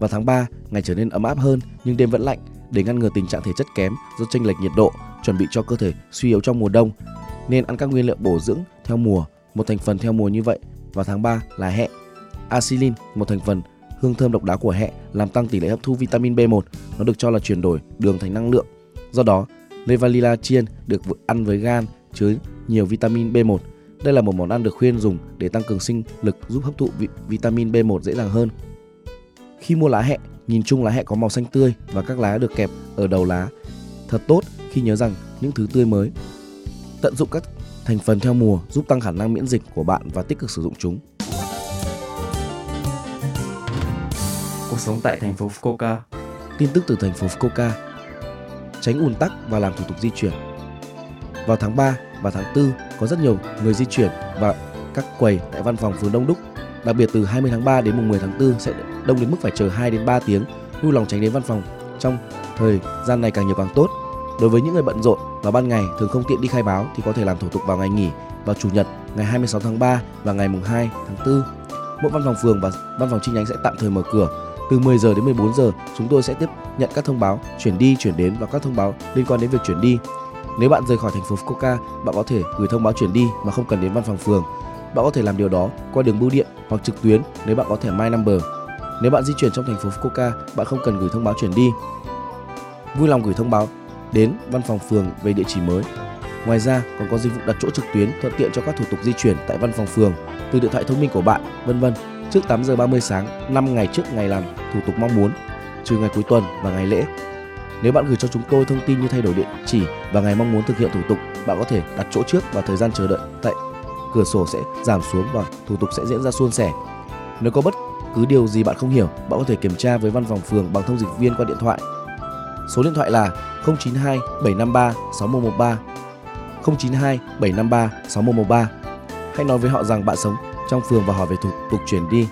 vào tháng 3, ngày trở nên ấm áp hơn nhưng đêm vẫn lạnh để ngăn ngừa tình trạng thể chất kém do chênh lệch nhiệt độ, chuẩn bị cho cơ thể suy yếu trong mùa đông nên ăn các nguyên liệu bổ dưỡng theo mùa. Một thành phần theo mùa như vậy vào tháng 3 là hẹ. Acilin, một thành phần hương thơm độc đáo của hẹ làm tăng tỷ lệ hấp thu vitamin B1, nó được cho là chuyển đổi đường thành năng lượng. Do đó, Levalila chiên được ăn với gan chứa nhiều vitamin B1. Đây là một món ăn được khuyên dùng để tăng cường sinh lực giúp hấp thụ vitamin B1 dễ dàng hơn. Khi mua lá hẹ, nhìn chung lá hẹ có màu xanh tươi và các lá được kẹp ở đầu lá. Thật tốt khi nhớ rằng những thứ tươi mới. Tận dụng các thành phần theo mùa giúp tăng khả năng miễn dịch của bạn và tích cực sử dụng chúng. Cuộc sống tại thành phố Fukuoka. Tin tức từ thành phố Fukuoka. Tránh ùn tắc và làm thủ tục di chuyển. Vào tháng 3 và tháng 4 có rất nhiều người di chuyển và các quầy tại văn phòng phường đông đúc. Đặc biệt từ 20 tháng 3 đến mùng 10 tháng 4 sẽ đông đến mức phải chờ 2 đến 3 tiếng. Vui lòng tránh đến văn phòng trong thời gian này càng nhiều càng tốt. Đối với những người bận rộn vào ban ngày thường không tiện đi khai báo thì có thể làm thủ tục vào ngày nghỉ vào chủ nhật ngày 26 tháng 3 và ngày mùng 2 tháng 4. Mỗi văn phòng phường và văn phòng chi nhánh sẽ tạm thời mở cửa từ 10 giờ đến 14 giờ, chúng tôi sẽ tiếp nhận các thông báo chuyển đi, chuyển đến và các thông báo liên quan đến việc chuyển đi. Nếu bạn rời khỏi thành phố Fukuoka, bạn có thể gửi thông báo chuyển đi mà không cần đến văn phòng phường. Bạn có thể làm điều đó qua đường bưu điện hoặc trực tuyến nếu bạn có thẻ My Number. Nếu bạn di chuyển trong thành phố Fukuoka, bạn không cần gửi thông báo chuyển đi. Vui lòng gửi thông báo đến văn phòng phường về địa chỉ mới. Ngoài ra, còn có dịch vụ đặt chỗ trực tuyến thuận tiện cho các thủ tục di chuyển tại văn phòng phường từ điện thoại thông minh của bạn, vân vân trước 8 giờ 30 sáng 5 ngày trước ngày làm thủ tục mong muốn, trừ ngày cuối tuần và ngày lễ. Nếu bạn gửi cho chúng tôi thông tin như thay đổi địa chỉ và ngày mong muốn thực hiện thủ tục, bạn có thể đặt chỗ trước và thời gian chờ đợi tại cửa sổ sẽ giảm xuống và thủ tục sẽ diễn ra suôn sẻ. Nếu có bất cứ điều gì bạn không hiểu, bạn có thể kiểm tra với văn phòng phường bằng thông dịch viên qua điện thoại. Số điện thoại là 092 753 6113 092 753 6113. Hãy nói với họ rằng bạn sống trong phường và hỏi về thủ tục chuyển đi.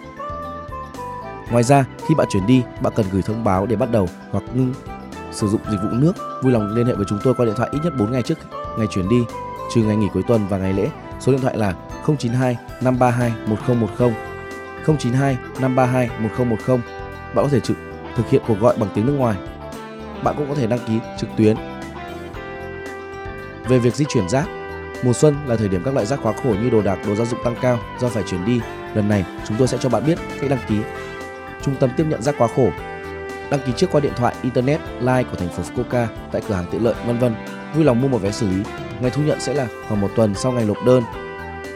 Ngoài ra, khi bạn chuyển đi, bạn cần gửi thông báo để bắt đầu hoặc ngưng sử dụng dịch vụ nước. Vui lòng liên hệ với chúng tôi qua điện thoại ít nhất 4 ngày trước ngày chuyển đi, trừ ngày nghỉ cuối tuần và ngày lễ. Số điện thoại là 092 532 1010 092 532 1010. Bạn có thể trực thực hiện cuộc gọi bằng tiếng nước ngoài. Bạn cũng có thể đăng ký trực tuyến. Về việc di chuyển rác, Mùa xuân là thời điểm các loại rác quá khổ như đồ đạc, đồ gia dụng tăng cao do phải chuyển đi. Lần này, chúng tôi sẽ cho bạn biết cách đăng ký trung tâm tiếp nhận rác quá khổ. Đăng ký trước qua điện thoại, internet, line của thành phố Fukuoka tại cửa hàng tiện lợi, vân vân. Vui lòng mua một vé xử lý. Ngày thu nhận sẽ là khoảng một tuần sau ngày nộp đơn.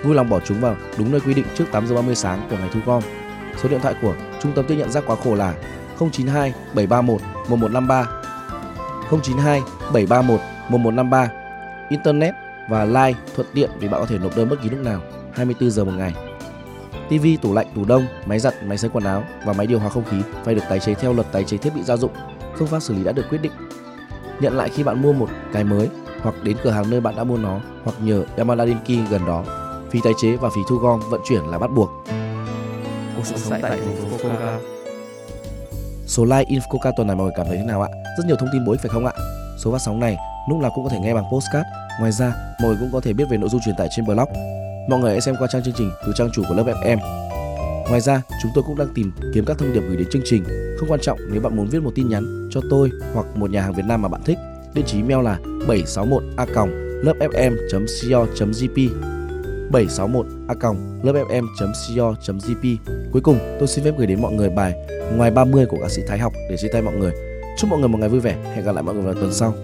Vui lòng bỏ chúng vào đúng nơi quy định trước 8 giờ 30 sáng của ngày thu gom. Số điện thoại của trung tâm tiếp nhận rác quá khổ là 092 731 1153 092 731 1153 Internet và like thuận tiện vì bạn có thể nộp đơn bất kỳ lúc nào 24 giờ một ngày. TV, tủ lạnh, tủ đông, máy giặt, máy sấy quần áo và máy điều hòa không khí phải được tái chế theo luật tái chế thiết bị gia dụng. Phương pháp xử lý đã được quyết định. Nhận lại khi bạn mua một cái mới hoặc đến cửa hàng nơi bạn đã mua nó hoặc nhờ Yamada Denki gần đó. Phí tái chế và phí thu gom vận chuyển là bắt buộc. Cuộc sống tại thành phố Fukuoka. Số like Infoca tuần này mọi người cảm thấy thế nào ạ? Rất nhiều thông tin bổ ích phải không ạ? Số phát sóng này lúc nào cũng có thể nghe bằng postcard. Ngoài ra, mọi người cũng có thể biết về nội dung truyền tải trên blog. Mọi người hãy xem qua trang chương trình từ trang chủ của lớp FM. Ngoài ra, chúng tôi cũng đang tìm kiếm các thông điệp gửi đến chương trình. Không quan trọng nếu bạn muốn viết một tin nhắn cho tôi hoặc một nhà hàng Việt Nam mà bạn thích. Địa chỉ email là 761a lớpfm.co.jp 761a lớpfm.co.jp Cuối cùng, tôi xin phép gửi đến mọi người bài Ngoài 30 của ca sĩ Thái Học để chia tay mọi người. Chúc mọi người một ngày vui vẻ. Hẹn gặp lại mọi người vào tuần sau.